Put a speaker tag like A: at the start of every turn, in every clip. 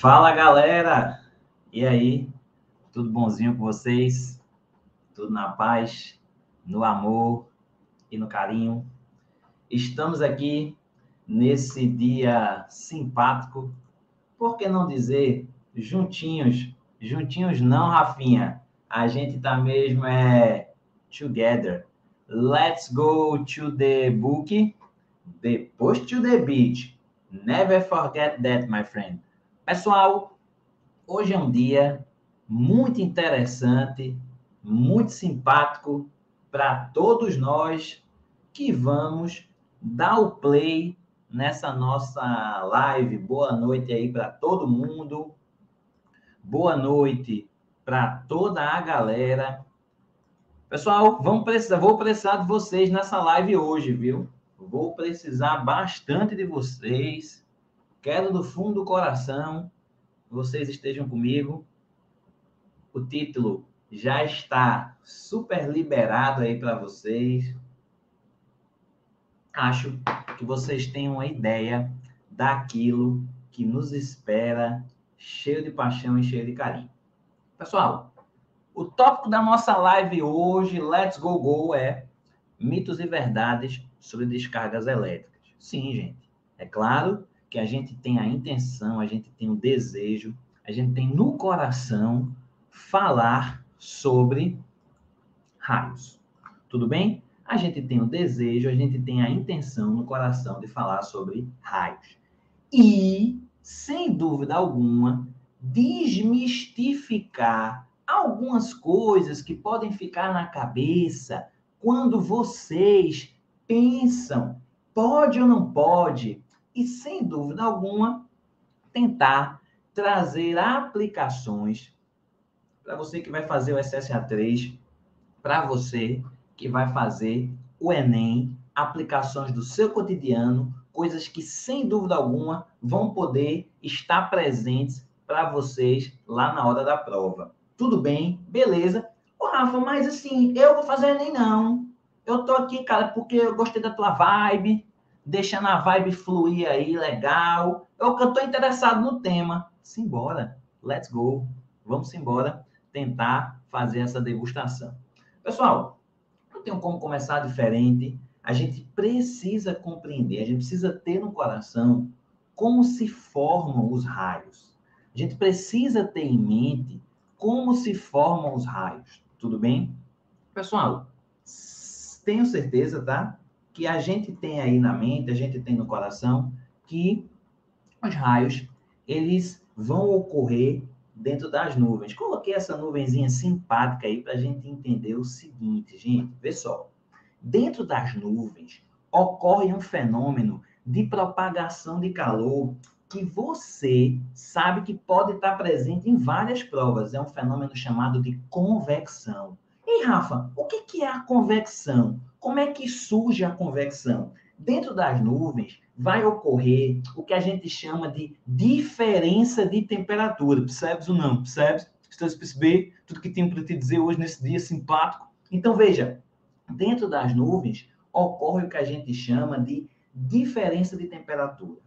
A: Fala galera! E aí? Tudo bonzinho com vocês? Tudo na paz, no amor e no carinho? Estamos aqui nesse dia simpático, por que não dizer juntinhos? Juntinhos não, Rafinha. A gente tá mesmo é together. Let's go to the book, depois to the beach. Never forget that, my friend. Pessoal, hoje é um dia muito interessante, muito simpático para todos nós que vamos dar o play nessa nossa live. Boa noite aí para todo mundo. Boa noite para toda a galera. Pessoal, vamos precisar, vou precisar de vocês nessa live hoje, viu? Vou precisar bastante de vocês. Quero do fundo do coração vocês estejam comigo. O título já está super liberado aí para vocês. Acho que vocês têm uma ideia daquilo que nos espera, cheio de paixão e cheio de carinho. Pessoal, o tópico da nossa live hoje, Let's Go Go, é mitos e verdades sobre descargas elétricas. Sim, gente. É claro que a gente tem a intenção, a gente tem o desejo, a gente tem no coração falar sobre raios. Tudo bem? A gente tem o desejo, a gente tem a intenção no coração de falar sobre raios. E, sem dúvida alguma, desmistificar algumas coisas que podem ficar na cabeça quando vocês pensam, pode ou não pode, e, sem dúvida alguma, tentar trazer aplicações para você que vai fazer o SSA3, para você que vai fazer o Enem, aplicações do seu cotidiano, coisas que, sem dúvida alguma, vão poder estar presentes para vocês lá na hora da prova. Tudo bem? Beleza? Ô, Rafa, mas assim, eu vou fazer Enem não. Eu tô aqui, cara, porque eu gostei da tua vibe, deixando a vibe fluir aí, legal. Eu que eu tô interessado no tema. Simbora, let's go. Vamos embora tentar fazer essa degustação. Pessoal, não tem como começar diferente. A gente precisa compreender, a gente precisa ter no coração como se formam os raios. A gente precisa ter em mente como se formam os raios. Tudo bem? Pessoal, tenho certeza, tá? Que a gente tem aí na mente, a gente tem no coração, que os raios, eles vão ocorrer dentro das nuvens. Coloquei essa nuvenzinha simpática aí para a gente entender o seguinte, gente, vê só. Dentro das nuvens ocorre um fenômeno de propagação de calor que você sabe que pode estar presente em várias provas. É um fenômeno chamado de convecção. E Rafa, o que é a convecção? Como é que surge a convecção? Dentro das nuvens vai ocorrer o que a gente chama de diferença de temperatura. Percebes ou não? Percebes? Estás a perceber tudo que tenho para te dizer hoje nesse dia simpático? Então, veja, dentro das nuvens ocorre o que a gente chama de diferença de temperatura.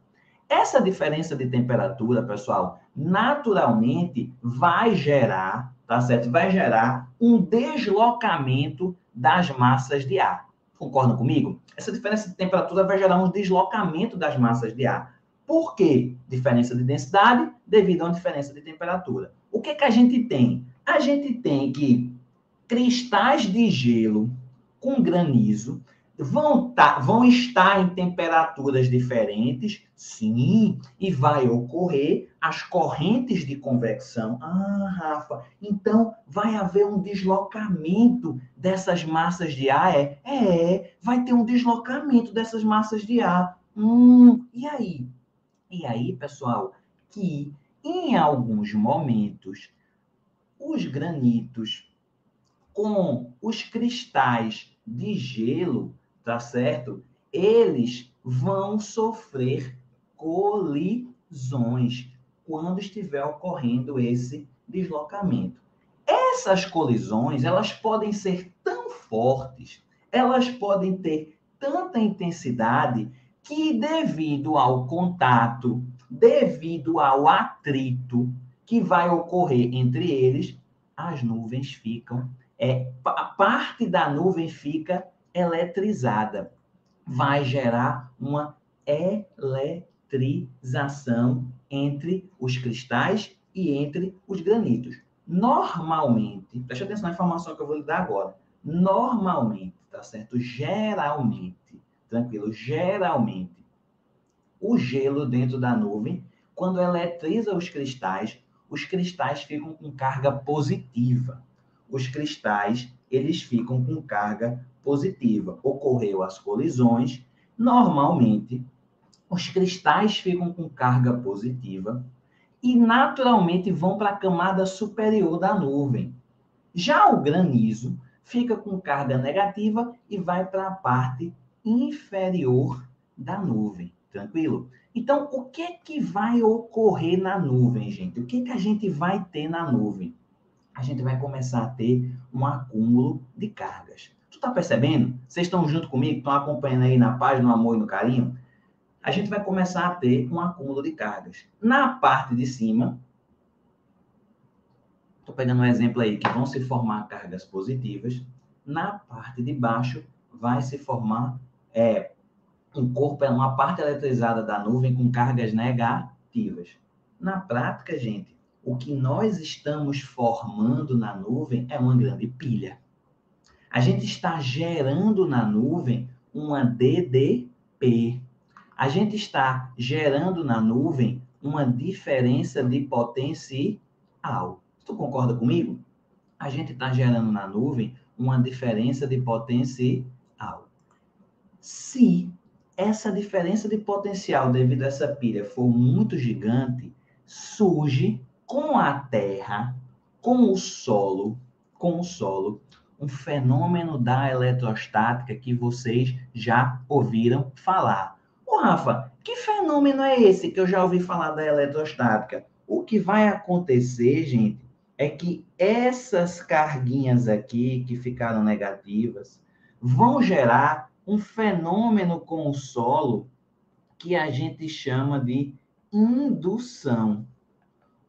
A: Essa diferença de temperatura, pessoal, naturalmente vai gerar, tá certo? Vai gerar um deslocamento das massas de ar. Concordam comigo? Essa diferença de temperatura vai gerar um deslocamento das massas de ar. Por quê? Diferença de densidade devido a uma diferença de temperatura. O que, que a gente tem? A gente tem que cristais de gelo com granizo vão, tá, vão estar em temperaturas diferentes, sim, e vai ocorrer as correntes de convecção. Ah, Rafa, então vai haver um deslocamento dessas massas de ar? É, é vai ter um deslocamento dessas massas de ar. Hum, e aí? E aí, pessoal, que em alguns momentos os granitos com os cristais de gelo tá certo? Eles vão sofrer colisões quando estiver ocorrendo esse deslocamento. Essas colisões, elas podem ser tão fortes, elas podem ter tanta intensidade que devido ao contato devido ao atrito que vai ocorrer entre eles, as nuvens ficam, é, a parte da nuvem fica eletrizada. Vai gerar uma eletrização entre os cristais e entre os granitos. Normalmente, preste atenção na informação que eu vou lhe dar agora. Normalmente, tá certo? Geralmente, tranquilo, geralmente, o gelo dentro da nuvem, quando eletriza os cristais, os cristais ficam com carga positiva. Os cristais, eles ficam com carga positiva. Ocorreu as colisões, normalmente os cristais ficam com carga positiva e naturalmente vão para a camada superior da nuvem. Já o granizo fica com carga negativa e vai para a parte inferior da nuvem. Tranquilo? Então, o que que vai ocorrer na nuvem, gente? O que que a gente vai ter na nuvem? A gente vai começar a ter um acúmulo de cargas. Tu tá percebendo? Vocês estão junto comigo? Estão acompanhando aí na página no Amor e no Carinho? A gente vai começar a ter um acúmulo de cargas. Na parte de cima, estou pegando um exemplo aí, que vão se formar cargas positivas. Na parte de baixo, vai se formar é, um corpo, é uma parte eletrizada da nuvem com cargas negativas. Na prática, gente, o que nós estamos formando na nuvem é uma grande pilha. A gente está gerando na nuvem uma DDP. A gente está gerando na nuvem uma diferença de potencial. Tu concorda comigo? A gente está gerando na nuvem uma diferença de potencial. Se essa diferença de potencial devido a essa pilha for muito gigante, surge com a Terra, com o solo, com o solo, um fenômeno da eletrostática que vocês já ouviram falar. Ô, Rafa, que fenômeno é esse que eu já ouvi falar da eletrostática? O que vai acontecer, gente, é que essas carguinhas aqui que ficaram negativas vão gerar um fenômeno com o solo que a gente chama de indução.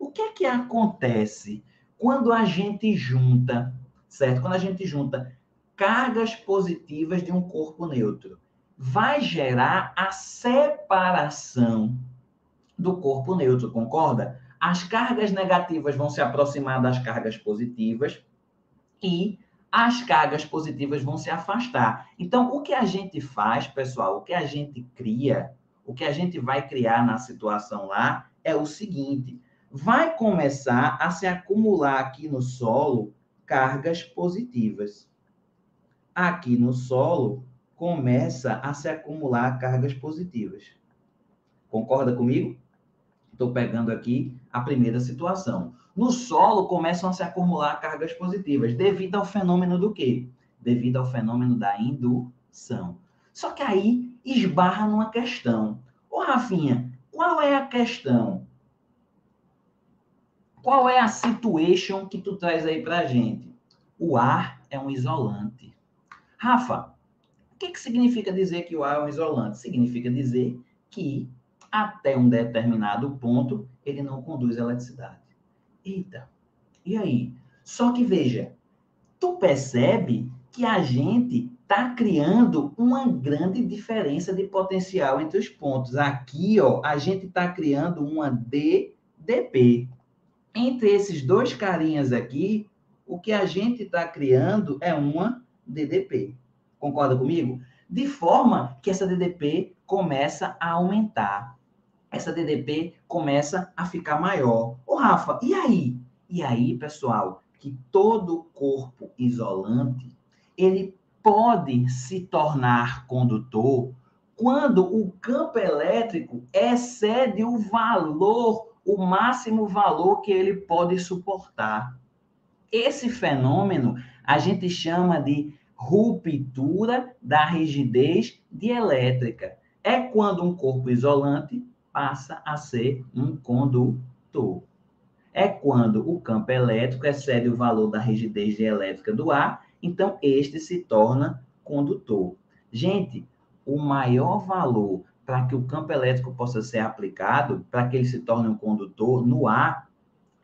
A: O que é que acontece quando a gente junta, certo? Quando a gente junta cargas positivas de um corpo neutro, vai gerar a separação do corpo neutro, concorda? As cargas negativas vão se aproximar das cargas positivas e as cargas positivas vão se afastar. Então, o que a gente faz, pessoal, o que a gente cria, o que a gente vai criar na situação lá é o seguinte: vai começar a se acumular aqui no solo cargas positivas. Aqui no solo começa a se acumular cargas positivas. Concorda comigo? Estou pegando aqui a primeira situação no solo começam a se acumular cargas positivas, devido ao fenômeno do quê? Devido ao fenômeno da indução. Só que aí esbarra numa questão. Ô, Rafinha, qual é a questão? Qual é a situation que tu traz aí pra gente? O ar é um isolante. Rafa, o que, que significa dizer que o ar é um isolante? Significa dizer que até um determinado ponto ele não conduz eletricidade. Eita, e aí? Só que veja, tu percebe que a gente está criando uma grande diferença de potencial entre os pontos. Aqui, ó, a gente está criando uma DDP. Entre esses dois carinhas aqui, o que a gente está criando é uma DDP. Concorda comigo? De forma que essa DDP começa a aumentar essa DDP começa a ficar maior. Ô, Rafa, e aí? E aí, pessoal, que todo corpo isolante, ele pode se tornar condutor quando o campo elétrico excede o valor, o máximo valor que ele pode suportar. Esse fenômeno a gente chama de ruptura da rigidez dielétrica. É quando um corpo isolante passa a ser um condutor. É quando o campo elétrico excede o valor da rigidez elétrica do ar, então este se torna condutor. Gente, o maior valor para que o campo elétrico possa ser aplicado, para que ele se torne um condutor no ar,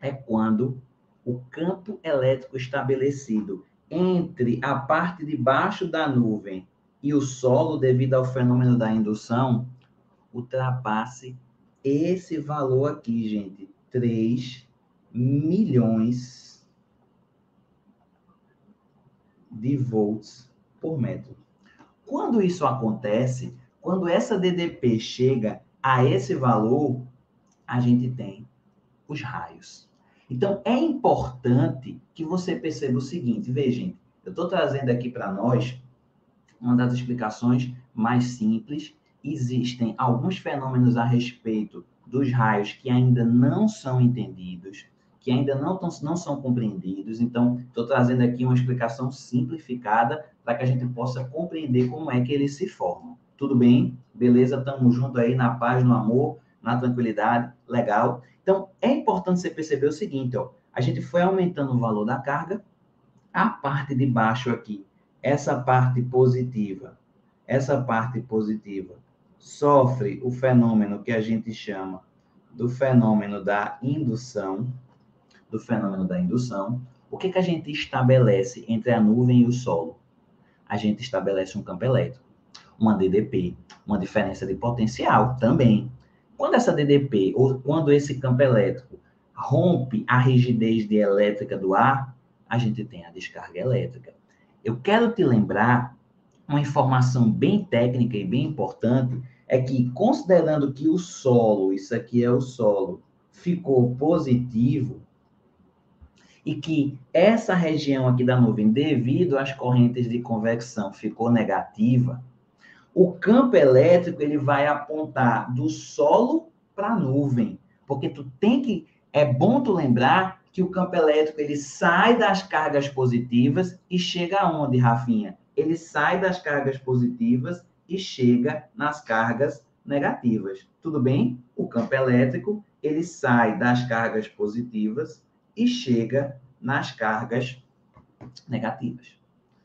A: é quando o campo elétrico estabelecido entre a parte de baixo da nuvem e o solo, devido ao fenômeno da indução, ultrapasse esse valor aqui, gente, 3 milhões de volts por metro. Quando isso acontece, quando essa DDP chega a esse valor, a gente tem os raios. Então, é importante que você perceba o seguinte, veja, eu estou trazendo aqui para nós uma das explicações mais simples. Existem alguns fenômenos a respeito dos raios que ainda não são entendidos, que ainda não, tão, não são compreendidos. Então, estou trazendo aqui uma explicação simplificada para que a gente possa compreender como é que eles se formam. Tudo bem? Beleza? Estamos juntos aí na paz, no amor, na tranquilidade. Legal? Então, é importante você perceber o seguinte, ó. A gente foi aumentando o valor da carga, a parte de baixo aqui, essa parte positiva, essa parte positiva sofre o fenômeno que a gente chama do fenômeno da indução, do fenômeno da indução. O que, que a gente estabelece entre a nuvem e o solo? A gente estabelece um campo elétrico, uma DDP, uma diferença de potencial também. Quando essa DDP, ou quando esse campo elétrico rompe a rigidez de elétrica do ar, a gente tem a descarga elétrica. Eu quero te lembrar uma informação bem técnica e bem importante, é que considerando que o solo, isso aqui é o solo, ficou positivo, e que essa região aqui da nuvem, devido às correntes de convecção, ficou negativa, o campo elétrico ele vai apontar do solo para a nuvem, porque tu tem que é bom tu lembrar que o campo elétrico ele sai das cargas positivas e chega aonde, Rafinha? Ele sai das cargas positivas e chega nas cargas negativas. Tudo bem? O campo elétrico ele sai das cargas positivas e chega nas cargas negativas.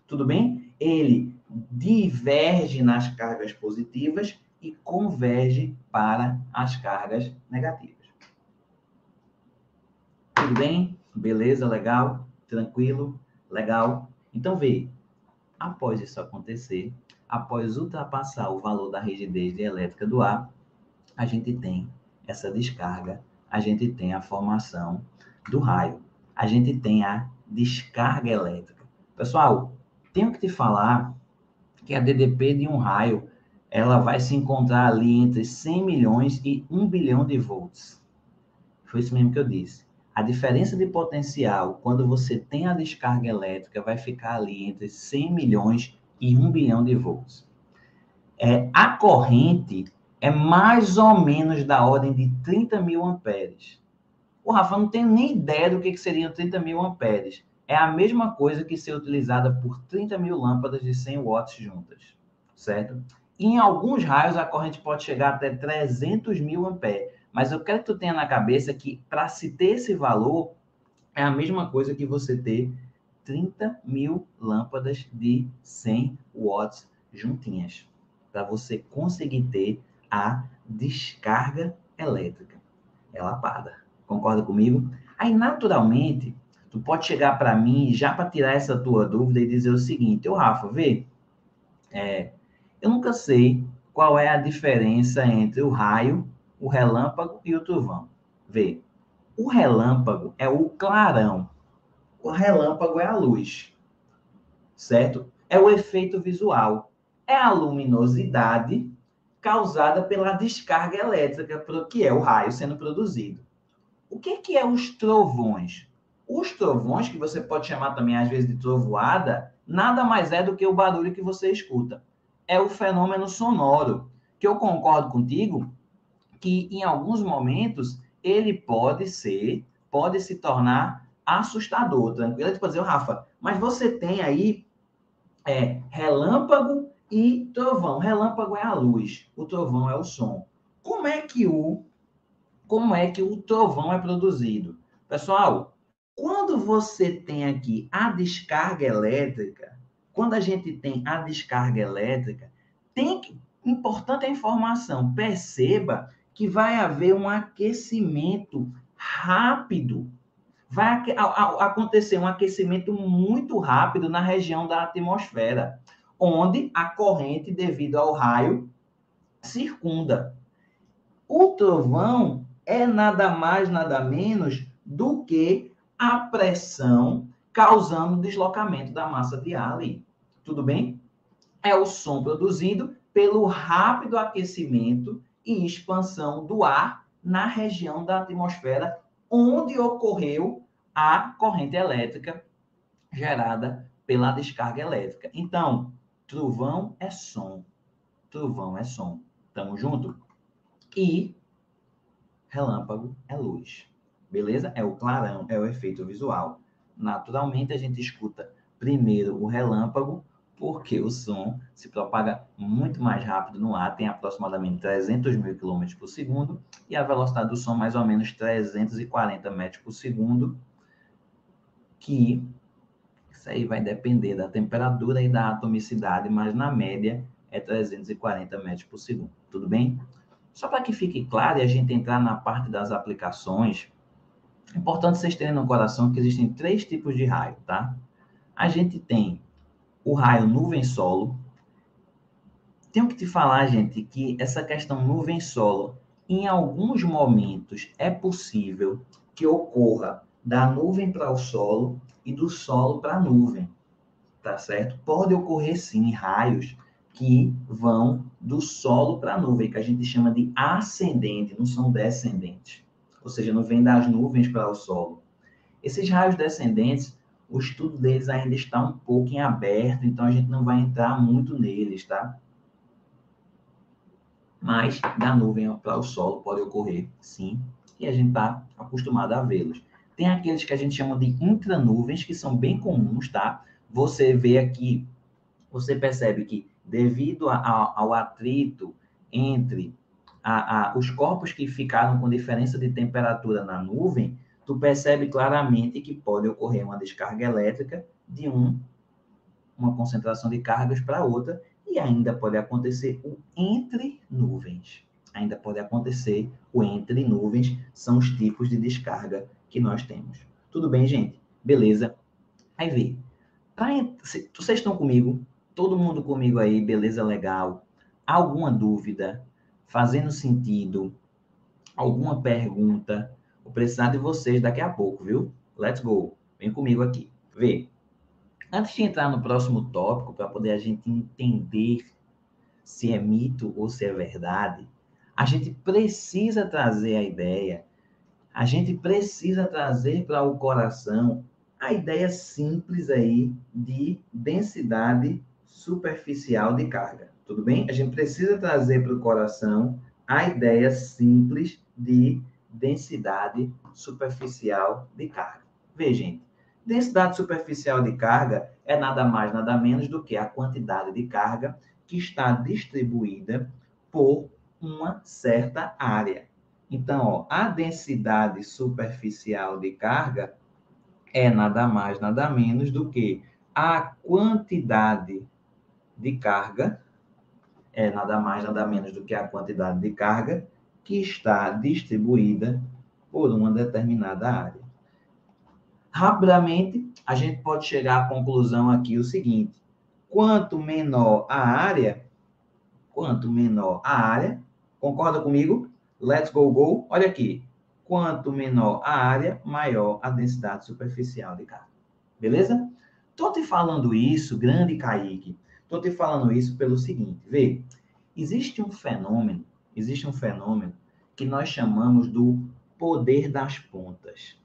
A: Tudo bem? Ele diverge nas cargas positivas e converge para as cargas negativas. Tudo bem? Beleza? Legal? Tranquilo? Legal? Então, vê, após isso acontecer, após ultrapassar o valor da rigidez elétrica do ar, a gente tem essa descarga, a gente tem a formação do raio. A gente tem a descarga elétrica. Pessoal, tenho que te falar que a DDP de um raio, ela vai se encontrar ali entre 100 milhões e 1 bilhão de volts. Foi isso mesmo que eu disse. A diferença de potencial, quando você tem a descarga elétrica, vai ficar ali entre 100 milhões e 1 bilhão de volts. É, a corrente é mais ou menos da ordem de 30 mil amperes. O Rafa não tem nem ideia do que, que seriam 30 mil amperes. É a mesma coisa que ser utilizada por 30 mil lâmpadas de 100 watts juntas, certo? em alguns raios a corrente pode chegar até 300 mil amperes. Mas eu quero que tu tenha na cabeça que para se ter esse valor é a mesma coisa que você ter 30 mil lâmpadas de 100 watts juntinhas, para você conseguir ter a descarga elétrica. É lapada. Concorda comigo? Aí, naturalmente, tu pode chegar para mim, já para tirar essa tua dúvida, e dizer o seguinte: Ô, Rafa, vê, é, eu nunca sei qual é a diferença entre o raio, o relâmpago e o trovão. Vê, o relâmpago é o clarão, o relâmpago é a luz, certo? É o efeito visual, é a luminosidade causada pela descarga elétrica, que é o raio sendo produzido. O que, que é os trovões? Os trovões, que você pode chamar também às vezes de trovoada, nada mais é do que o barulho que você escuta. É o fenômeno sonoro, que eu concordo contigo que em alguns momentos ele pode ser, pode se tornar assustador, tranquilo? Você pode dizer, Rafa, mas você tem aí é, relâmpago e trovão. Relâmpago é a luz, o trovão é o som. Como é que o como é que o trovão é produzido. Pessoal, quando você tem aqui a descarga elétrica, quando a gente tem a descarga elétrica, tem que, importante a informação, perceba que vai haver um aquecimento rápido. Vai acontecer um aquecimento muito rápido na região da atmosfera, onde a corrente, devido ao raio, circunda. O trovão é nada mais, nada menos do que a pressão causando deslocamento da massa de ar ali. Tudo bem? É o som produzido pelo rápido aquecimento e expansão do ar na região da atmosfera onde ocorreu a corrente elétrica gerada pela descarga elétrica. Então, trovão é som. Trovão é som. Tamo junto? E relâmpago é luz. Beleza? É o clarão, é o efeito visual. Naturalmente, a gente escuta primeiro o relâmpago, porque o som se propaga muito mais rápido no ar, tem aproximadamente 300 mil km por segundo, e a velocidade do som mais ou menos 340 metros por segundo, que isso aí vai depender da temperatura e da atomicidade, mas na média é 340 metros por segundo. Tudo bem? Só para que fique claro e a gente entrar na parte das aplicações, é importante vocês terem no coração que existem três tipos de raio, tá? A gente tem o raio nuvem-solo. Tenho que te falar, gente, que essa questão nuvem-solo, em alguns momentos é possível que ocorra da nuvem para o solo e do solo para a nuvem, tá certo? Pode ocorrer sim raios que vão do solo para a nuvem, que a gente chama de ascendente, não são descendentes. Ou seja, não vem das nuvens para o solo. Esses raios descendentes o estudo deles ainda está um pouco em aberto, então a gente não vai entrar muito neles, tá? Mas da nuvem para o solo pode ocorrer, sim, e a gente está acostumado a vê-los. Tem aqueles que a gente chama de intranuvens, que são bem comuns, tá? Você vê aqui, você percebe que devido a, a, ao atrito entre a, os corpos que ficaram com diferença de temperatura na nuvem, tu percebe claramente que pode ocorrer uma descarga elétrica de um, uma concentração de cargas para outra, e ainda pode acontecer o entre nuvens. Ainda pode acontecer o entre nuvens, são os tipos de descarga que nós temos. Tudo bem, gente? Beleza? Aí vê. Pra, vocês estão comigo? Todo mundo comigo aí? Beleza, legal? Alguma dúvida? Fazendo sentido? Alguma pergunta? Vou precisar de vocês daqui a pouco, viu? Let's go. Vem comigo aqui. Vê. Antes de entrar no próximo tópico, para poder a gente entender se é mito ou se é verdade, a gente precisa trazer a ideia, a gente precisa trazer para o coração a ideia simples aí de densidade superficial de carga. Tudo bem? A gente precisa trazer para o coração a ideia simples de densidade superficial de carga. Veja, gente, densidade superficial de carga é nada mais, nada menos do que a quantidade de carga que está distribuída por uma certa área. Então, ó, a densidade superficial de carga é nada mais, nada menos do que a quantidade de carga, é nada mais, nada menos do que a quantidade de carga que está distribuída por uma determinada área. Rapidamente, a gente pode chegar à conclusão aqui o seguinte: quanto menor a área, quanto menor a área, concorda comigo? Let's go, go. Olha aqui. Quanto menor a área, maior a densidade superficial de carga. Beleza? Estou te falando isso, grande Kaique. Estou te falando isso pelo seguinte: vê, existe um fenômeno existe um fenômeno que nós chamamos do poder das pontas.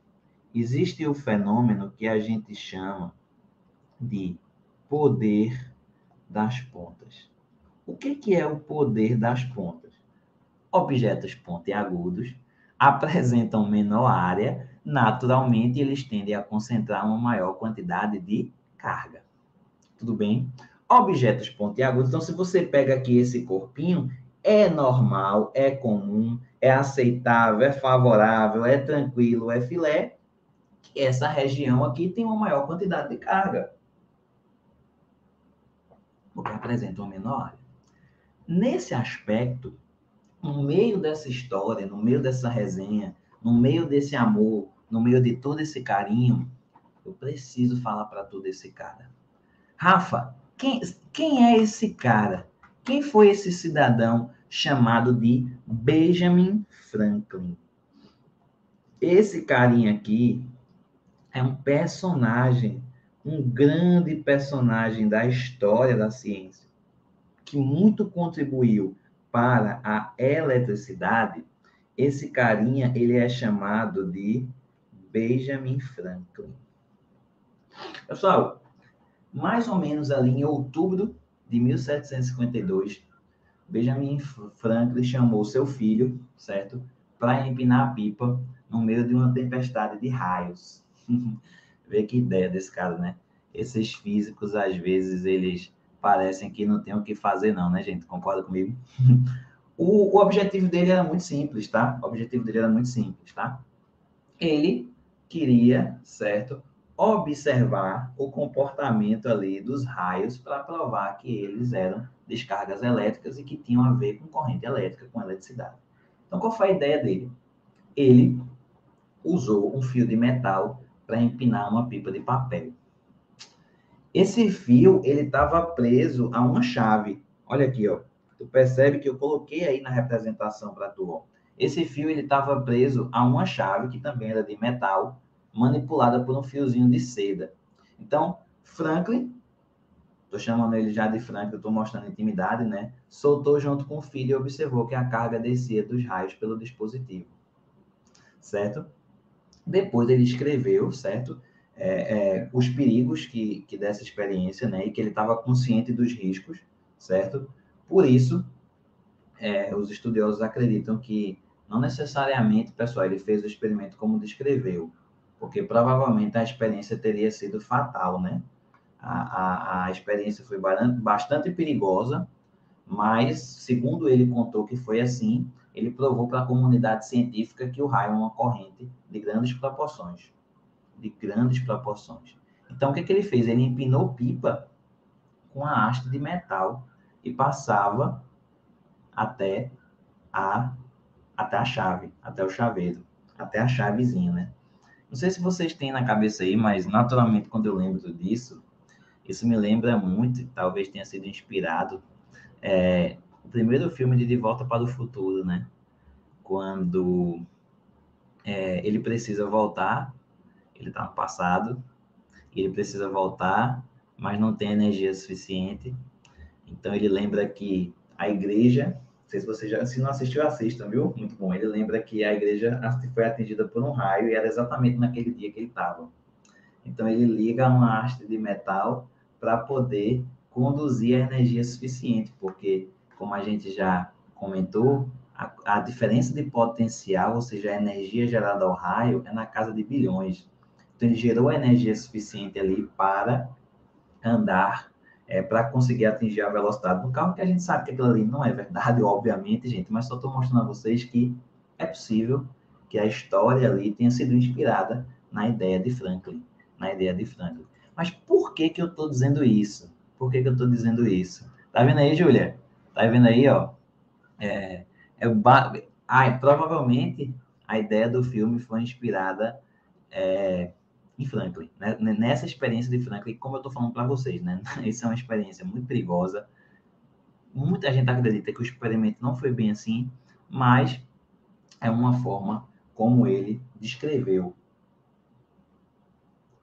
A: Existe o fenômeno que a gente chama de poder das pontas. O que, que é o poder das pontas? Objetos pontiagudos apresentam menor área, naturalmente eles tendem a concentrar uma maior quantidade de carga. Tudo bem? Objetos pontiagudos, então se você pega aqui esse corpinho, é normal, é comum, é aceitável, é favorável, é tranquilo, é filé, que essa região aqui tem uma maior quantidade de carga. Porque apresenta uma menor área. nesse aspecto, no meio dessa história, no meio dessa resenha, no meio desse amor, no meio de todo esse carinho, eu preciso falar para todo esse cara. Rafa, quem, quem é esse cara? Quem foi esse cidadão chamado de Benjamin Franklin? Esse carinha aqui é um personagem, um grande personagem da história da ciência, que muito contribuiu para a eletricidade. Esse carinha, ele é chamado de Benjamin Franklin. Pessoal, mais ou menos ali em outubro de 1752, Benjamin Franklin chamou seu filho, certo, para empinar a pipa no meio de uma tempestade de raios. Vê que ideia desse cara, né? Esses físicos, às vezes, eles parecem que não tem o que fazer, não, né, gente? Concorda comigo? o, o objetivo dele era muito simples, tá? O objetivo dele era muito simples, tá? Ele queria, certo? Observar o comportamento ali dos raios para provar que eles eram descargas elétricas e que tinham a ver com corrente elétrica, com eletricidade. Então, qual foi a ideia dele? Ele usou um fio de metal para empinar uma pipa de papel. Esse fio, ele estava preso a uma chave. Olha aqui, ó. Tu percebe que eu coloquei aí na representação para tu, ó. Esse fio, ele estava preso a uma chave, que também era de metal, manipulada por um fiozinho de seda. Então, Franklin, tô chamando ele já de Franklin, estou mostrando intimidade, né? Soltou junto com o filho e observou que a carga descia dos raios pelo dispositivo. Certo? Depois ele escreveu, certo? É, é, os perigos que, que dessa experiência, né? E que ele estava consciente dos riscos, certo? Por isso, é, os estudiosos acreditam que não necessariamente, pessoal, ele fez o experimento como descreveu, porque provavelmente a experiência teria sido fatal, né? A, a, a experiência foi bastante perigosa, mas, segundo ele contou que foi assim, ele provou para a comunidade científica que o raio é uma corrente de grandes proporções. De grandes proporções. Então, o que, que ele fez? Ele empinou pipa com a haste de metal e passava até a, até a chave, até o chaveiro, até a chavezinha, né? Não sei se vocês têm na cabeça aí, mas naturalmente quando eu lembro disso, isso me lembra muito, talvez tenha sido inspirado é, o primeiro filme de De Volta para o Futuro, né? Quando é, ele precisa voltar, ele está no passado, ele precisa voltar, mas não tem energia suficiente. Então ele lembra que a igreja, não sei se você já, se não assistiu, assista, viu? Muito bom. Ele lembra que a igreja foi atingida por um raio e era exatamente naquele dia que ele estava. Então ele liga uma haste de metal para poder conduzir a energia suficiente, porque como a gente já comentou, a, a, diferença de potencial, ou seja, a energia gerada ao raio, é na casa de bilhões. Então, ele gerou a energia suficiente ali para andar, é, para conseguir atingir a velocidade do carro, que a gente sabe que aquilo ali não é verdade, obviamente, gente, mas só estou mostrando a vocês que é possível que a história ali tenha sido inspirada na ideia de Franklin, na ideia de Franklin. Mas por que que eu estou dizendo isso? Por que que eu estou dizendo isso? Tá vendo aí, Júlia? Tá vendo aí, ó? É, é ah, provavelmente a ideia do filme foi inspirada é, em Franklin, né? nessa experiência de Franklin, como eu estou falando para vocês, né? Isso é uma experiência muito perigosa. Muita gente acredita que o experimento não foi bem assim, mas é uma forma como ele descreveu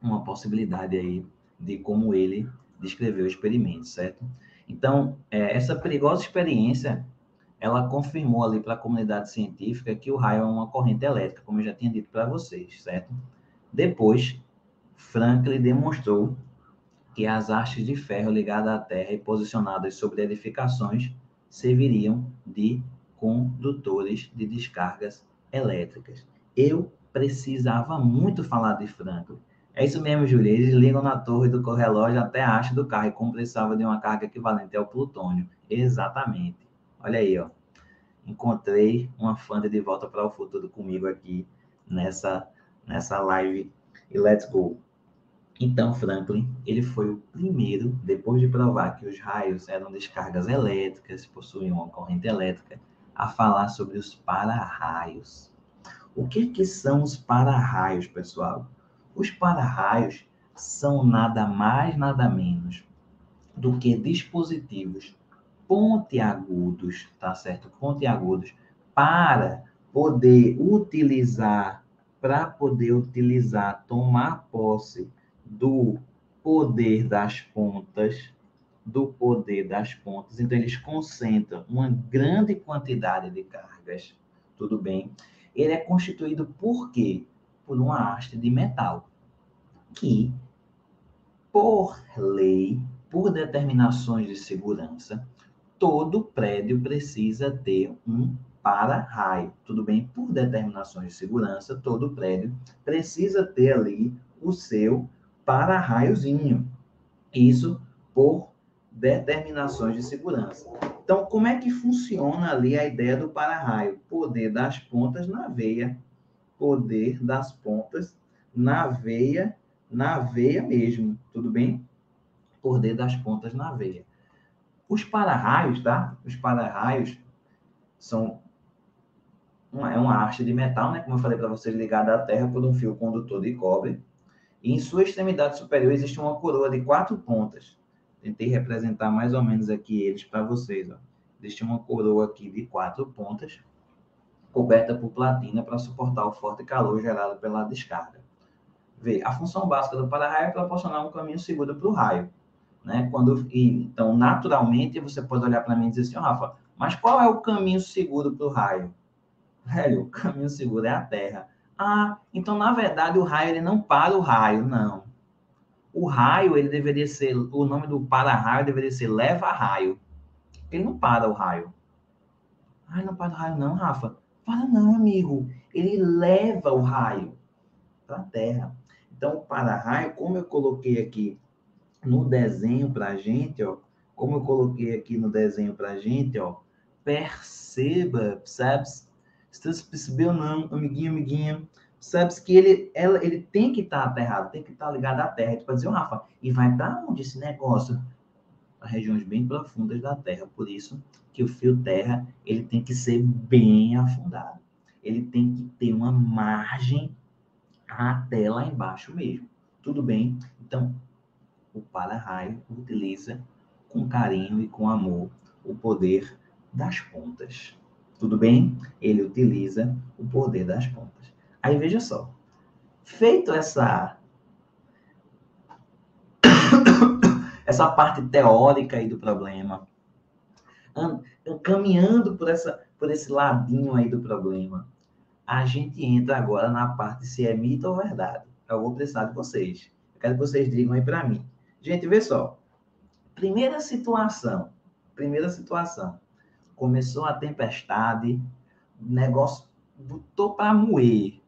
A: uma possibilidade aí de como ele descreveu o experimento, certo? Então, é, essa perigosa experiência, ela confirmou ali para a comunidade científica que o raio é uma corrente elétrica, como eu já tinha dito para vocês, certo? Depois, Franklin demonstrou que as hastes de ferro ligadas à Terra e posicionadas sobre edificações serviriam de condutores de descargas elétricas. Eu precisava muito falar de Franklin, é isso mesmo, Júlia. Eles ligam na torre do relógio até a haste do carro e como de uma carga equivalente ao plutônio. Exatamente. Olha aí, ó. Encontrei uma fã de Volta para o Futuro comigo aqui nessa, nessa live. E let's go. Então, Franklin, ele foi o primeiro, depois de provar que os raios eram descargas elétricas, possuíam uma corrente elétrica, a falar sobre os para-raios. O que, que são os para-raios, pessoal? Os para-raios são nada mais, nada menos do que dispositivos pontiagudos, tá certo? Pontiagudos para poder utilizar, para poder utilizar, tomar posse do poder das pontas, do poder das pontas. Então, eles concentram uma grande quantidade de cargas, tudo bem? Ele é constituído por quê? Por uma haste de metal, que, por lei, por determinações de segurança, todo prédio precisa ter um para-raio, tudo bem? Por determinações de segurança, todo prédio precisa ter ali o seu para-raiozinho. Isso por determinações de segurança. Então, como é que funciona ali a ideia do para-raio? Poder das pontas na veia. Poder das pontas na veia, na veia mesmo, tudo bem? Poder das pontas na veia. Os para-raios, tá? Os para-raios são uma, é uma haste de metal, né? Como eu falei para vocês, ligada à Terra por um fio condutor de cobre. E em sua extremidade superior existe uma coroa de quatro pontas. Tentei representar mais ou menos aqui eles para vocês. Ó. Existe uma coroa aqui de quatro pontas, coberta por platina para suportar o forte calor gerado pela descarga. Vê, a função básica do para-raio é proporcionar um caminho seguro para o raio. Né? Quando, então, naturalmente, você pode olhar para mim e dizer assim, oh, Rafa, mas qual é o caminho seguro para o raio? Velho, o caminho seguro é a Terra. Ah, então na verdade o raio ele não para o raio, não. O raio ele deveria ser, o nome do para-raio deveria ser leva-raio. Ele não para o raio. Ah, não para o raio não, Rafa. Para não, amigo. Ele leva o raio para a Terra. Então, o para-raio, como eu coloquei aqui no desenho para a gente, ó, como eu coloquei aqui no desenho para a gente, ó, perceba, percebe? Você percebeu não, amiguinho, amiguinha? Sabe que ele, ela, ele tem que estar tá aterrado, tem que estar tá ligado à terra. Tu pode dizer, oh, Rafa, e vai para onde esse negócio? Para regiões bem profundas da terra. Por isso que o fio terra, ele tem que ser bem afundado. Ele tem que ter uma margem até lá embaixo mesmo. Tudo bem? Então, o para-raio utiliza com carinho e com amor o poder das pontas. Tudo bem? Ele utiliza o poder das pontas. Aí veja só. Feito essa essa parte teórica aí do problema, caminhando por essa por esse ladinho aí do problema, a gente entra agora na parte se é mito ou verdade. Eu vou precisar de vocês. Eu quero que vocês digam aí para mim. Gente, vê só. Primeira situação. Primeira situação começou a tempestade, o negócio botou para moer.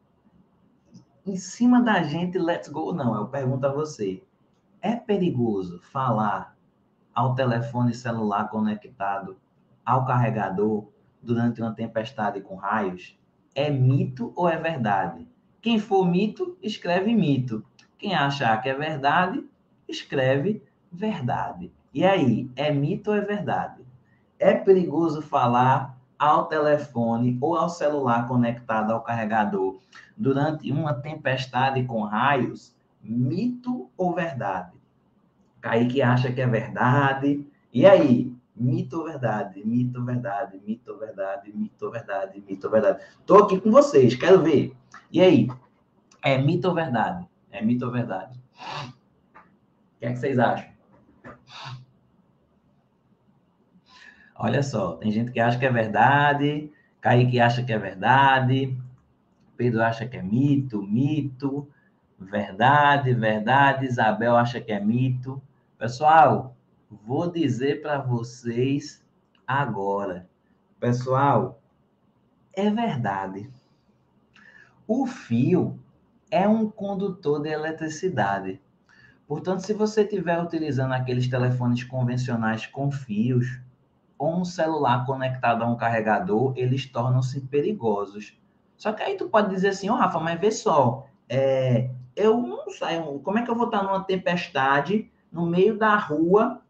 A: Em cima da gente, let's go, não. Eu pergunto a você: é perigoso falar ao telefone celular conectado ao carregador durante uma tempestade com raios? É mito ou é verdade? Quem for mito, escreve mito. Quem achar que é verdade, escreve verdade. E aí, é mito ou é verdade? É perigoso falar ao telefone ou ao celular conectado ao carregador durante uma tempestade com raios? Mito ou verdade? Kaique acha que é verdade. E aí? Mito ou verdade? Mito ou verdade? Mito ou verdade? Mito ou verdade? Mito ou verdade? Estou aqui com vocês, quero ver. E aí? É mito ou verdade? É mito ou verdade? O que é que vocês acham? Olha só, tem gente que acha que é verdade, Kaique acha que é verdade, Pedro acha que é mito, mito, verdade, verdade, Isabel acha que é mito. Pessoal, vou dizer para vocês agora. Pessoal, é verdade. O fio é um condutor de eletricidade. Portanto, se você estiver utilizando aqueles telefones convencionais com fios, ou um celular conectado a um carregador, eles tornam-se perigosos. Só que aí tu pode dizer assim, ó oh, Rafa, mas vê só, é, eu não saio. Como é que eu vou estar numa tempestade no meio da rua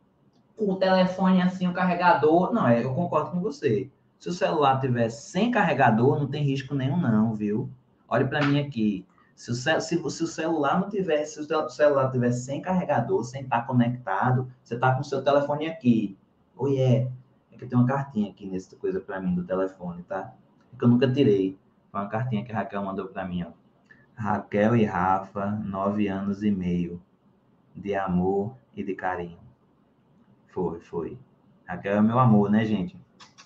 A: com o telefone assim, o carregador? Não, é, eu concordo com você. Se o celular tiver sem carregador, não tem risco nenhum, não, viu? Olhe para mim aqui. Se o, se, se o celular não tiver, se o celular tiver sem carregador, sem estar conectado, você está com o seu telefone aqui. Oi, é. É que tem uma cartinha aqui nessa coisa para mim do telefone, tá? É que eu nunca tirei. Foi uma cartinha que a Raquel mandou para mim, ó. Raquel e Rafa, nove anos e meio, de amor e de carinho. Foi, foi. Raquel é meu amor, né, gente?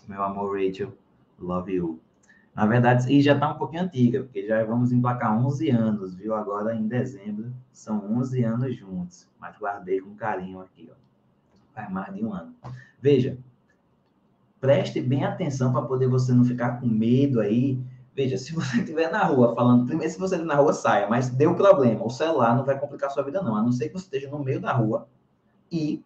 A: Meu amor, Rachel, love you. Na verdade, e já está um pouquinho antiga, porque já vamos emplacar 11 anos, viu? Agora em dezembro, são 11 anos juntos, mas guardei com carinho aqui, ó. Faz mais de um ano. Veja, preste bem atenção para poder você não ficar com medo aí. Veja, se você estiver na rua falando, primeiro se você estiver na rua, saia, mas deu problema, o celular não vai complicar sua vida não, a não ser que você esteja no meio da rua e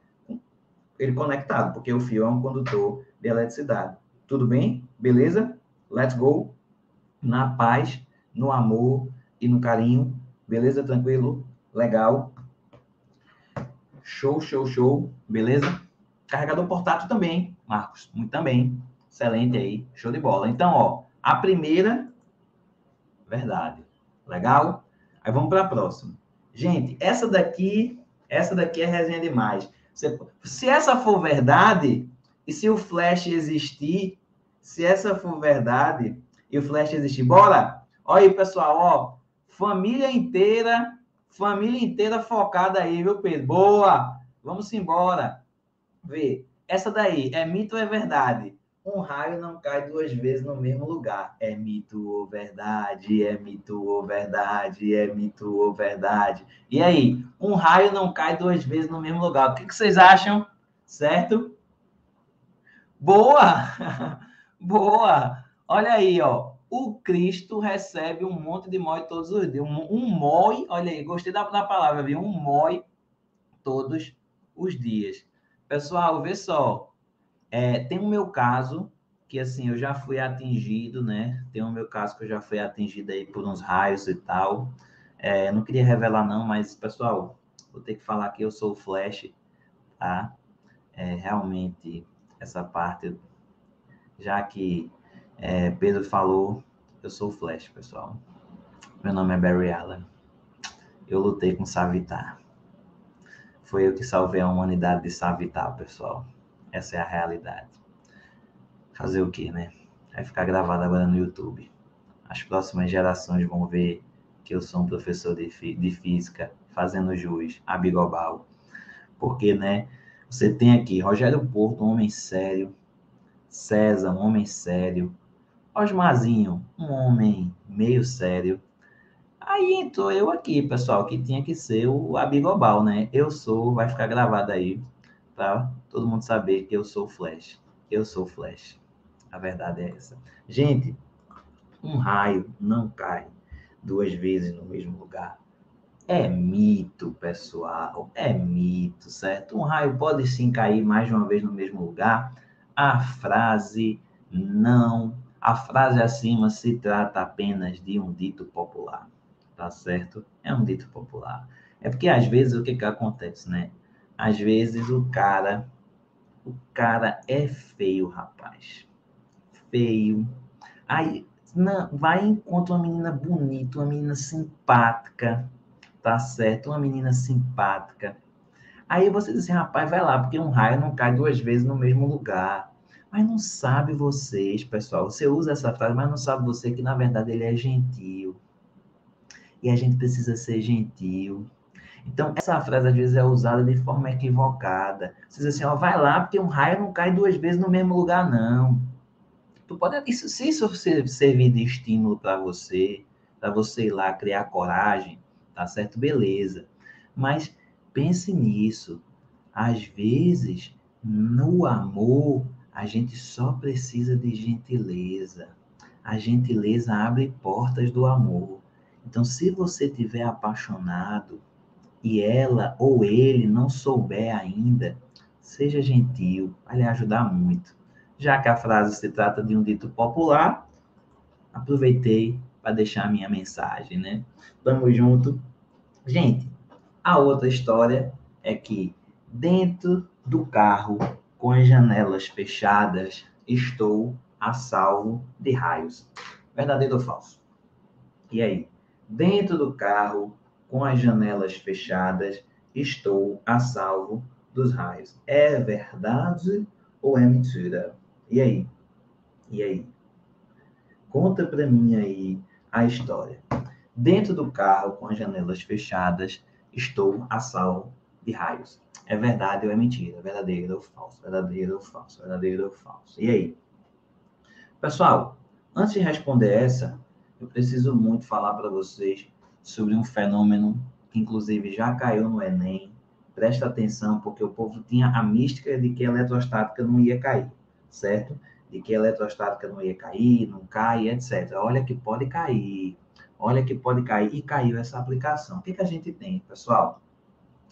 A: ele conectado, porque o fio é um condutor de eletricidade. Tudo bem? Beleza? Let's go. Na paz, no amor e no carinho. Beleza? Tranquilo? Legal. Show, show, show. Beleza? Carregador portátil também, Marcos. Muito também. Excelente aí. Show de bola. Então, ó, a primeira, verdade. Legal? Aí vamos para a próxima. Gente, essa daqui, essa daqui é resenha demais. Se essa for verdade, e se o flash existir, se essa for verdade e o flash existir, bora! Olha aí, pessoal, ó, família inteira, família inteira focada aí, viu, Pedro? Boa! Vamos embora. Vê, essa daí é mito ou é verdade? Um raio não cai duas vezes no mesmo lugar. É mito ou verdade? É mito ou verdade? É mito ou verdade? E aí, um raio não cai duas vezes no mesmo lugar. O que, que vocês acham? Certo? Boa! Boa! Olha aí, ó. O Cristo recebe um monte de mói todos os dias. Um, um mói, olha aí, gostei da, da palavra, viu? Um mói todos os dias. Pessoal, vê só. É, tem o meu caso, que assim, eu já fui atingido, né? Tem o meu caso que eu já fui atingido aí por uns raios e tal. É, não queria revelar não, mas, pessoal, vou ter que falar que eu sou o Flash, tá? É, realmente, essa parte já que é, Pedro falou, eu sou o Flash, pessoal. Meu nome é Barry Allen. Eu lutei com Savitar. Foi eu que salvei a humanidade de Savitar, pessoal. Essa é a realidade. Fazer o quê, né? Vai ficar gravado agora no YouTube. As próximas gerações vão ver que eu sou um professor de, de física fazendo jus a Bigobal. Porque, né? Você tem aqui Rogério Porto, um homem sério, César, um homem sério. Osmarzinho, um homem meio sério. Aí entrou eu aqui, pessoal, que tinha que ser o Abigobal, né? Eu sou, vai ficar gravado aí, para todo mundo saber que eu sou Flash. Eu sou Flash. A verdade é essa. Gente, um raio não cai duas vezes no mesmo lugar. É mito, pessoal. É mito, certo? Um raio pode sim cair mais de uma vez no mesmo lugar, a frase não, a frase acima se trata apenas de um dito popular, tá certo? É um dito popular. É porque às vezes o que que acontece, né? Às vezes o cara, o cara é feio, rapaz. Feio. Aí não, vai encontrar uma menina bonita, uma menina simpática, tá certo? Uma menina simpática Aí você diz assim, rapaz, vai lá, porque um raio não cai duas vezes no mesmo lugar. Mas não sabe vocês, pessoal. Você usa essa frase, mas não sabe você que, na verdade, ele é gentil. E a gente precisa ser gentil. Então, essa frase, às vezes, é usada de forma equivocada. Você diz assim, ó, vai lá, porque um raio não cai duas vezes no mesmo lugar, não. Tu pode, isso, se isso servir de estímulo para você, para você ir lá criar coragem, tá certo? Beleza. Mas Pense nisso. Às vezes, no amor, a gente só precisa de gentileza. A gentileza abre portas do amor. Então, se você tiver apaixonado e ela ou ele não souber ainda, seja gentil, vai lhe ajudar muito. Já que a frase se trata de um dito popular, aproveitei para deixar a minha mensagem, né? Tamo junto. Gente, a outra história é que dentro do carro, com as janelas fechadas, estou a salvo de raios. Verdadeiro ou falso? E aí? Dentro do carro, com as janelas fechadas, estou a salvo dos raios. É verdade ou é mentira? E aí? E aí? Conta para mim aí a história. Dentro do carro, com as janelas fechadas, estou a salvo de raios. É verdade ou é mentira? Verdadeiro ou falso? Verdadeiro ou falso? Verdadeiro ou falso? E aí? Pessoal, antes de responder essa, eu preciso muito falar para vocês sobre um fenômeno que, inclusive, já caiu no Enem. Presta atenção, porque o povo tinha a mística de que a eletrostática não ia cair, certo? De que a eletrostática não ia cair, não cai, etc. Olha que pode cair, olha que pode cair. E caiu essa aplicação. O que, que a gente tem, pessoal?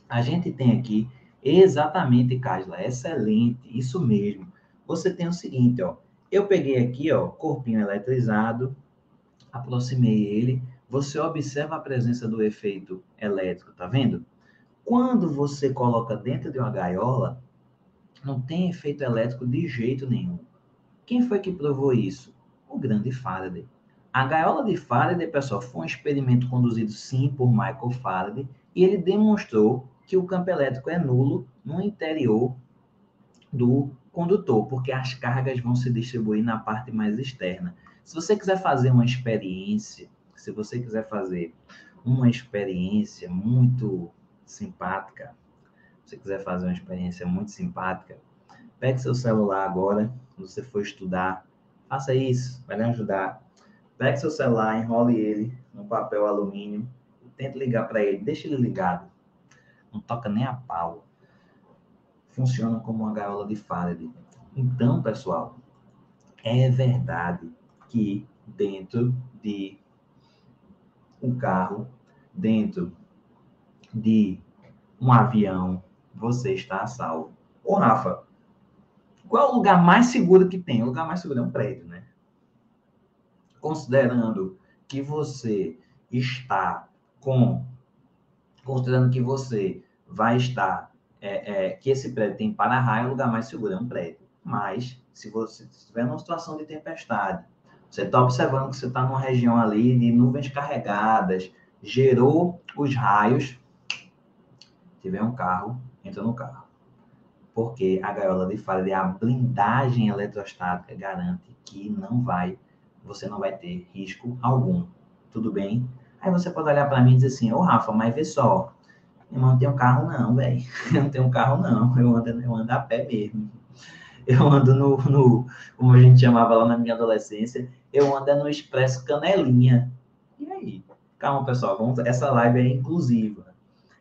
A: A gente tem aqui exatamente, Casla, excelente, isso mesmo. Você tem o seguinte, ó. Eu peguei aqui, ó, corpinho eletrizado, aproximei ele, você observa a presença do efeito elétrico, tá vendo? Quando você coloca dentro de uma gaiola, não tem efeito elétrico de jeito nenhum. Quem foi que provou isso? O grande Faraday. A gaiola de Faraday, pessoal, foi um experimento conduzido sim por Michael Faraday e ele demonstrou que o campo elétrico é nulo no interior do condutor, porque as cargas vão se distribuir na parte mais externa. Se você quiser fazer uma experiência, se você quiser fazer uma experiência muito simpática, se você quiser fazer uma experiência muito simpática, pegue seu celular agora, quando você for estudar, faça isso, vai lhe ajudar. Pegue seu celular, enrole ele no papel alumínio, tente ligar para ele, deixe ele ligado não toca nem a pau. Funciona como uma gaiola de Faraday. Então, pessoal, é verdade que dentro de um carro, dentro de um avião, você está a salvo. Ô, Rafa, qual é o lugar mais seguro que tem? O lugar mais seguro é um prédio, né? Considerando que você está com. Considerando que você vai estar, é, é, que esse prédio tem para-raio, o lugar mais seguro é um prédio. Mas, se você estiver numa situação de tempestade, você está observando que você está numa região ali de nuvens carregadas, gerou os raios, tiver um carro, entra no carro. Porque a gaiola de Faraday, a blindagem eletrostática garante que não vai, você não vai ter risco algum. Tudo bem? Aí você pode olhar para mim e dizer assim, ô Rafa, mas vê só, eu não tenho carro não, velho. Eu não tenho carro não. Eu ando, eu ando a pé mesmo. Eu ando no, no, como a gente chamava lá na minha adolescência, eu ando no Expresso Canelinha. E aí? Calma, pessoal, vamos, essa live é inclusiva.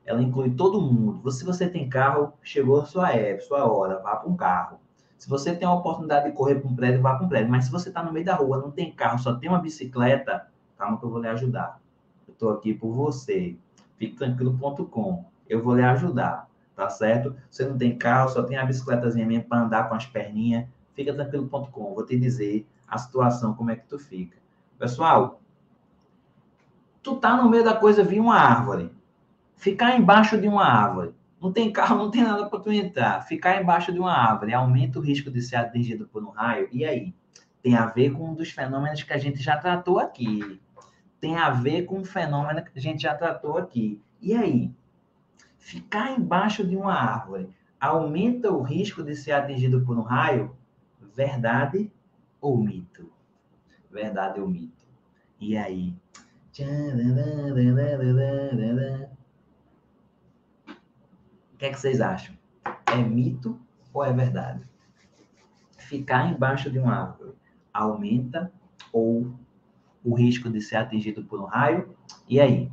A: Ela inclui todo mundo. Se você tem carro, chegou a sua época, sua hora, vá para um carro. Se você tem a oportunidade de correr para um prédio, vá para um prédio. Mas se você está no meio da rua, não tem carro, só tem uma bicicleta, calma que eu vou lhe ajudar. Eu estou aqui por você fiquetranquilo.com. Eu vou lhe ajudar, tá certo? Você não tem carro, só tem a bicicletazinha mesmo para andar com as perninhas, fica tranquilo.com. Vou te dizer a situação, como é que tu fica. Pessoal, tu tá no meio da coisa, vi uma árvore. Ficar embaixo de uma árvore. Não tem carro, não tem nada para tu entrar. Ficar embaixo de uma árvore aumenta o risco de ser atingido por um raio. E aí? Tem a ver com um dos fenômenos que a gente já tratou aqui tem a ver com um fenômeno que a gente já tratou aqui. E aí? Ficar embaixo de uma árvore aumenta o risco de ser atingido por um raio? Verdade ou mito? Verdade ou mito? E aí? O que é que vocês acham? É mito ou é verdade? Ficar embaixo de uma árvore aumenta ou o risco de ser atingido por um raio. E aí?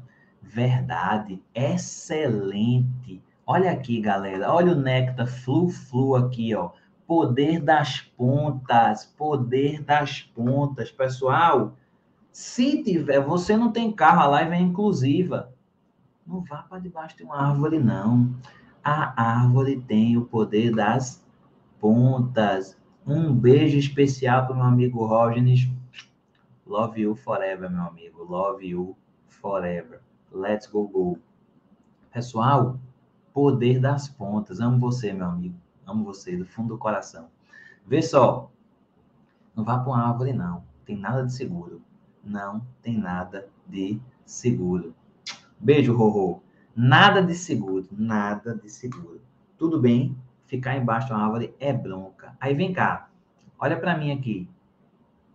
A: Verdade, excelente. Olha aqui, galera. Olha o néctar flu-flu aqui, ó. Poder das pontas, poder das pontas. Pessoal, se tiver, você não tem carro, a live é inclusiva. Não vá para debaixo de uma árvore, não. A árvore tem o poder das pontas. Um beijo especial para o meu amigo Rógenes. Love you forever, meu amigo. Love you forever. Let's go, go. Pessoal, poder das pontas. Amo você, meu amigo. Amo você, do fundo do coração. Vê só. Não vá para uma árvore, não. Tem nada de seguro. Não tem nada de seguro. Beijo, Rorô. Nada de seguro. Nada de seguro. Tudo bem, ficar embaixo de uma árvore é bronca. Aí vem cá. Olha para mim aqui.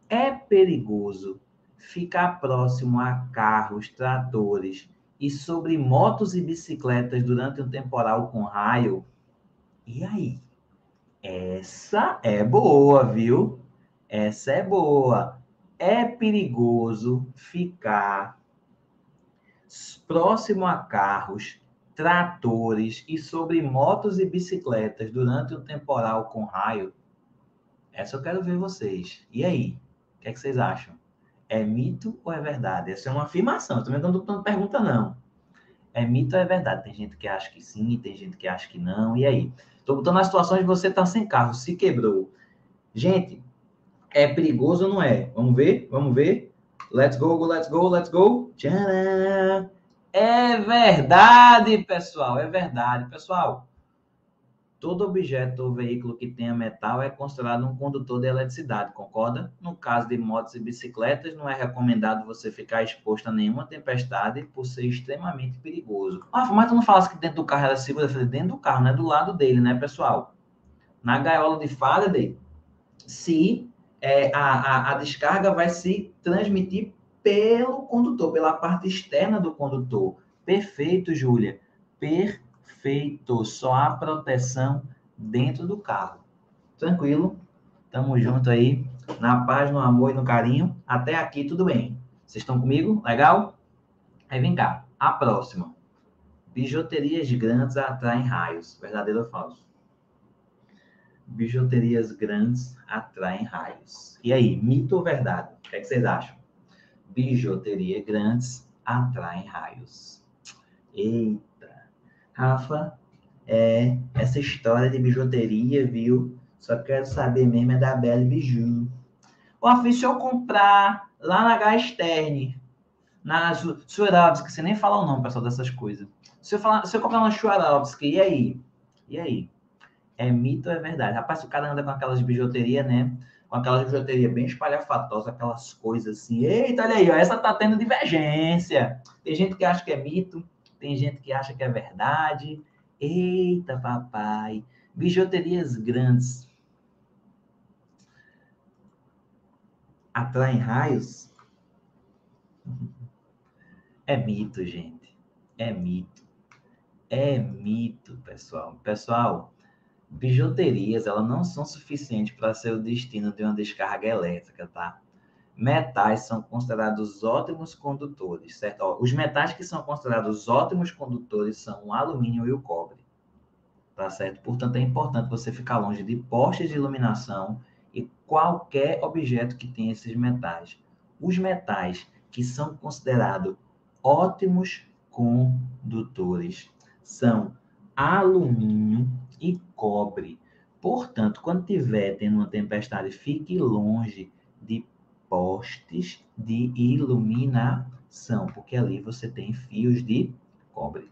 A: É perigoso ficar próximo a carros, tratores e sobre motos e bicicletas durante um temporal com raio? E aí? Essa é boa, viu? Essa é boa. É perigoso ficar próximo a carros, tratores e sobre motos e bicicletas durante um temporal com raio? Essa eu quero ver vocês. E aí? O que, é que vocês acham? É mito ou é verdade? Essa é uma afirmação. também não estou pergunta, não. É mito ou é verdade? Tem gente que acha que sim, tem gente que acha que não. E aí? Estou botando a situação de você estar tá sem carro, se quebrou. Gente, é perigoso ou não é? Vamos ver? Vamos ver? Let's go, go, let's go, let's go. Tcharam! É verdade, pessoal, é verdade. Pessoal, todo objeto ou veículo que tenha metal é considerado um condutor de eletricidade, concorda? No caso de motos e bicicletas, não é recomendado você ficar exposto a nenhuma tempestade por ser extremamente perigoso. Ah, mas tu não falasse que dentro do carro era seguro? Eu falei, dentro do carro, não é do lado dele, né, pessoal? Na gaiola de Faraday, se é, a, a, a descarga vai se transmitir pelo condutor, pela parte externa do condutor. Perfeito, Júlia. Perfeito feito, só há proteção dentro do carro. Tranquilo? Tamo junto aí, na paz, no amor e no carinho. Até aqui tudo bem. Vocês estão comigo? Legal? Aí vem cá, a próxima. Bijuterias grandes atraem raios. Verdadeiro ou falso? Bijuterias grandes atraem raios. E aí, mito ou verdade? O que, é que vocês acham? Bijuterias grandes atraem raios. Eita! Rafa, é, essa história de bijuteria, viu? Só quero saber mesmo é da Belle Biju. Ô, se eu comprar lá na Gasterne, na Swarovski, você nem fala o nome, pessoal, dessas coisas. Se eu, falar, se eu comprar uma Swarovski, e aí? E aí? É mito ou é verdade? Rapaz, o cara anda com aquelas bijuterias, né? Com aquelas bijuterias bem espalhafatosas, aquelas coisas assim. Eita, olha aí, ó, essa tá tendo divergência. Tem gente que acha que é mito, tem gente que acha que é verdade. Eita, papai. Bijuterias grandes atraem raios? É mito, gente. É mito. É mito, pessoal. Pessoal, bijuterias, elas não são suficientes para ser o destino de uma descarga elétrica, tá? Metais são considerados ótimos condutores, certo? Ó, os metais que são considerados ótimos condutores são o alumínio e o cobre, tá certo? Portanto, é importante você ficar longe de postes de iluminação e qualquer objeto que tenha esses metais. Os metais que são considerados ótimos condutores são alumínio e cobre. Portanto, quando tiver tendo uma tempestade, fique longe de postes de iluminação, porque ali você tem fios de cobre.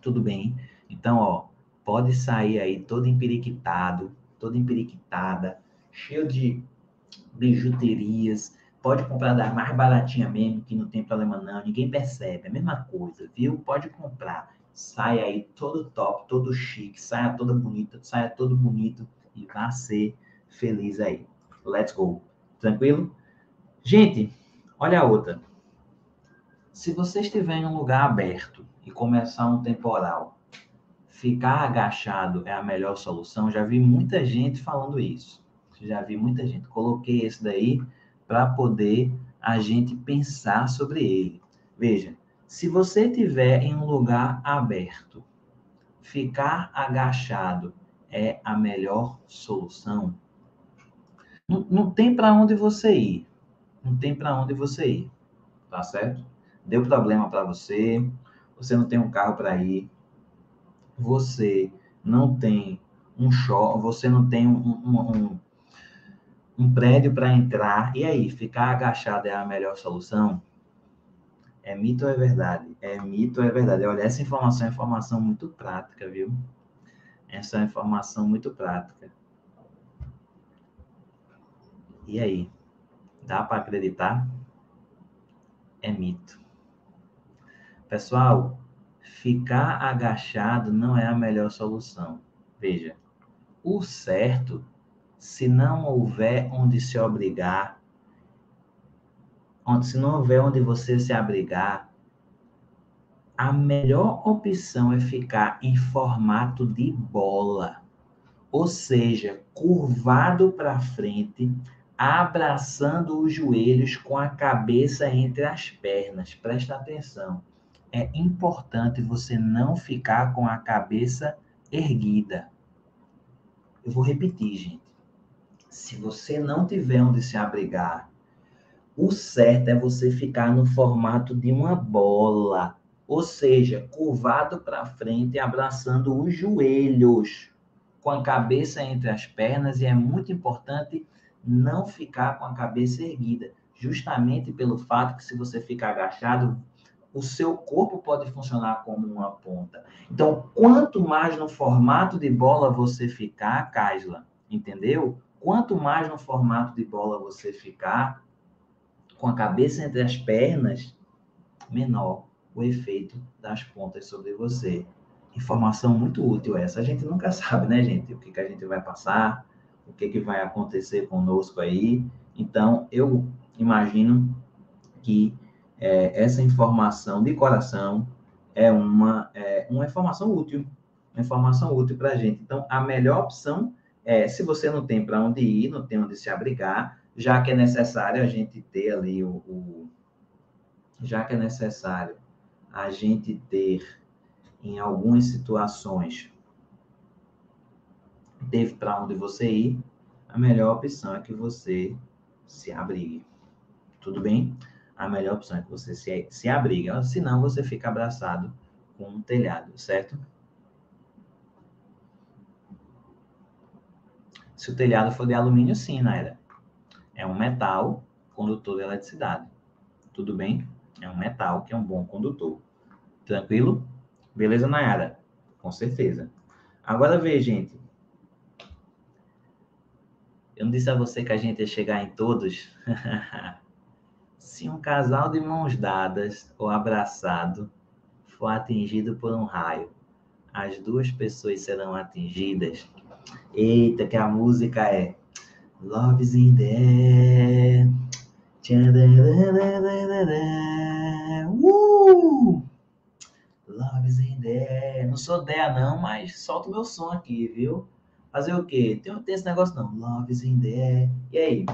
A: Tudo bem? Então, ó, pode sair aí todo empiriquitado, toda empiriquitada, cheio de bijuterias, pode comprar da mais baratinha mesmo, que não tem problema não, ninguém percebe, é a mesma coisa, viu? Pode comprar, sai aí todo top, todo chique, saia toda bonita, saia todo bonito e vá ser feliz aí. Let's go. Tranquilo? Gente, olha a outra. Se você estiver em um lugar aberto e começar um temporal, ficar agachado é a melhor solução. Já vi muita gente falando isso. Já vi muita gente. Coloquei esse daí para poder a gente pensar sobre ele. Veja, se você estiver em um lugar aberto, ficar agachado é a melhor solução. Não, não tem para onde você ir não tem para onde você ir, tá certo? Deu problema para você, você não tem um carro para ir, você não tem um shopping, você não tem um, um, um, um prédio para entrar, e aí, ficar agachado é a melhor solução? É mito ou é verdade? é mito ou é verdade? Olha, essa informação é informação muito prática, viu? Essa é informação muito prática. E aí? Dá para acreditar? É mito. Pessoal, ficar agachado não é a melhor solução. Veja, o certo, se não houver onde se obrigar, onde, se não houver onde você se abrigar, a melhor opção é ficar em formato de bola, ou seja, curvado para frente, abraçando os joelhos com a cabeça entre as pernas. Presta atenção. É importante você não ficar com a cabeça erguida. Eu vou repetir, gente. Se você não tiver onde se abrigar, o certo é você ficar no formato de uma bola, ou seja, curvado para frente, abraçando os joelhos, com a cabeça entre as pernas, e é muito importante não ficar com a cabeça erguida, justamente pelo fato que se você ficar agachado, o seu corpo pode funcionar como uma ponta. Então, quanto mais no formato de bola você ficar, Kaisla, entendeu? Quanto mais no formato de bola você ficar, com a cabeça entre as pernas, menor o efeito das pontas sobre você. Informação muito útil essa. A gente nunca sabe, né, gente? O que, que a gente vai passar, o que, que vai acontecer conosco aí. Então, eu imagino que é, essa informação de coração é uma, é, uma informação útil, uma informação útil para a gente. Então, a melhor opção é, se você não tem para onde ir, não tem onde se abrigar, já que é necessário a gente ter ali o, o já que é necessário a gente ter em algumas situações teve para onde você ir, a melhor opção é que você se abrigue. Tudo bem? A melhor opção é que você se, se abrigue, senão você fica abraçado com um telhado, certo? Se o telhado for de alumínio, sim, Naira. É um metal condutor de eletricidade. Tudo bem? É um metal que é um bom condutor. Tranquilo? Beleza, Nayara? Com certeza. Agora vê, gente. Eu não disse a você que a gente ia chegar em todos? Se um casal de mãos dadas ou abraçado for atingido por um raio, as duas pessoas serão atingidas. Eita, que a música é Love's in the air. Uh! Love's in the air. Não sou Dea, não, mas solta o meu som aqui, viu? Fazer o quê? Tem, tem esse negócio não. Love is in the air. E aí?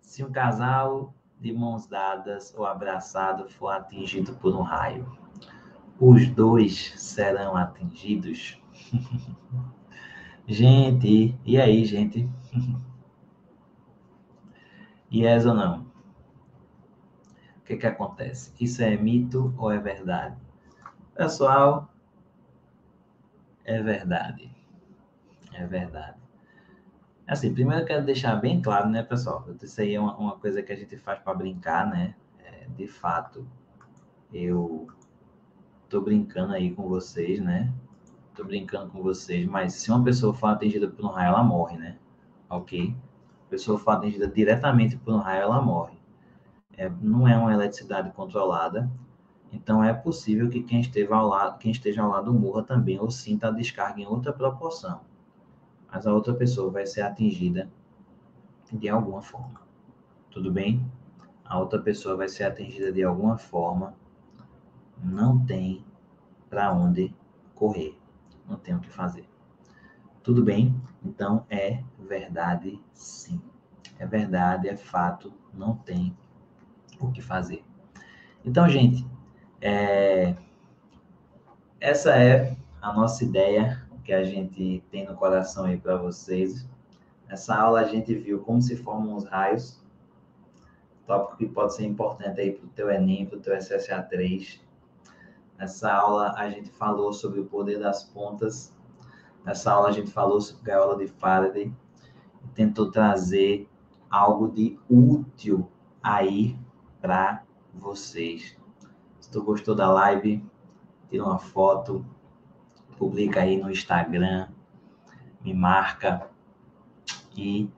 A: Se um casal de mãos dadas ou abraçado for atingido por um raio, os dois serão atingidos? gente, e aí, gente? yes ou não? O que que acontece? Isso é mito ou é verdade? Pessoal, é verdade. É verdade. Assim, primeiro eu quero deixar bem claro, né, pessoal? Isso aí é uma, uma coisa que a gente faz para brincar, né? É, de fato, eu tô brincando aí com vocês, né? Tô brincando com vocês, mas se uma pessoa for atingida por um raio, ela morre, né? Ok? A pessoa for atingida diretamente por um raio, ela morre. É, não é uma eletricidade controlada, então é possível que quem esteja ao lado, quem esteja ao lado morra também ou sinta a descarga em outra proporção mas a outra pessoa vai ser atingida de alguma forma. Tudo bem? A outra pessoa vai ser atingida de alguma forma. Não tem para onde correr. Não tem o que fazer. Tudo bem? Então é verdade, sim. É verdade, é fato. Não tem o que fazer. Então, gente, é... essa é a nossa ideia que a gente tem no coração aí para vocês. Nessa aula a gente viu como se formam os raios, tópico que pode ser importante aí para o teu Enem, para o teu SSA3. Nessa aula a gente falou sobre o poder das pontas. Nessa aula a gente falou sobre gaiola de Faraday e tentou trazer algo de útil aí para vocês. Se tu gostou da live, tira uma foto, publica aí no Instagram, me marca e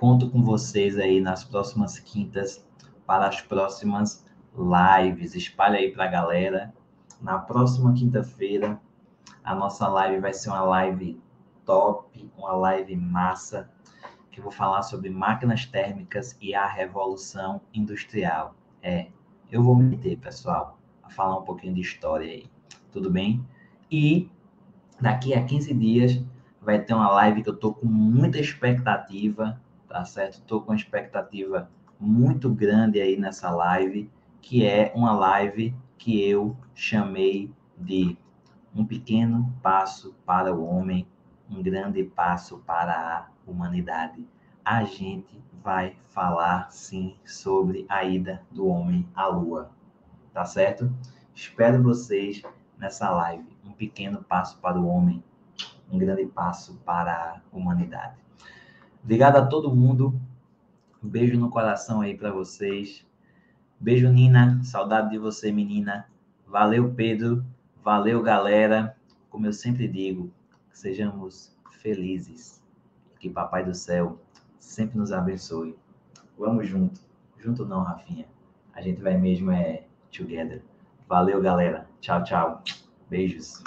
A: conto com vocês aí nas próximas quintas para as próximas lives. Espalha aí para a galera. Na próxima quinta-feira, a nossa live vai ser uma live top, uma live massa, que eu vou falar sobre máquinas térmicas e a revolução industrial. É, eu vou meter, pessoal, a falar um pouquinho de história aí. Tudo bem? E daqui a 15 dias vai ter uma live que eu tô com muita expectativa, tá certo? Tô com expectativa muito grande aí nessa live, que é uma live que eu chamei de um pequeno passo para o homem, um grande passo para a humanidade. A gente vai falar sim sobre a ida do homem à lua. Tá certo? Espero vocês nessa live. Um pequeno passo para o homem, um grande passo para a humanidade. Obrigado a todo mundo um beijo no coração aí para vocês. Beijo, Nina. Saudade de você, menina. Valeu, Pedro. Valeu, galera. Como eu sempre digo, sejamos felizes. Que Papai do Céu sempre nos abençoe. Vamos junto. Junto não, Rafinha. A gente vai mesmo é together. Valeu, galera. Tchau, tchau. Beijos.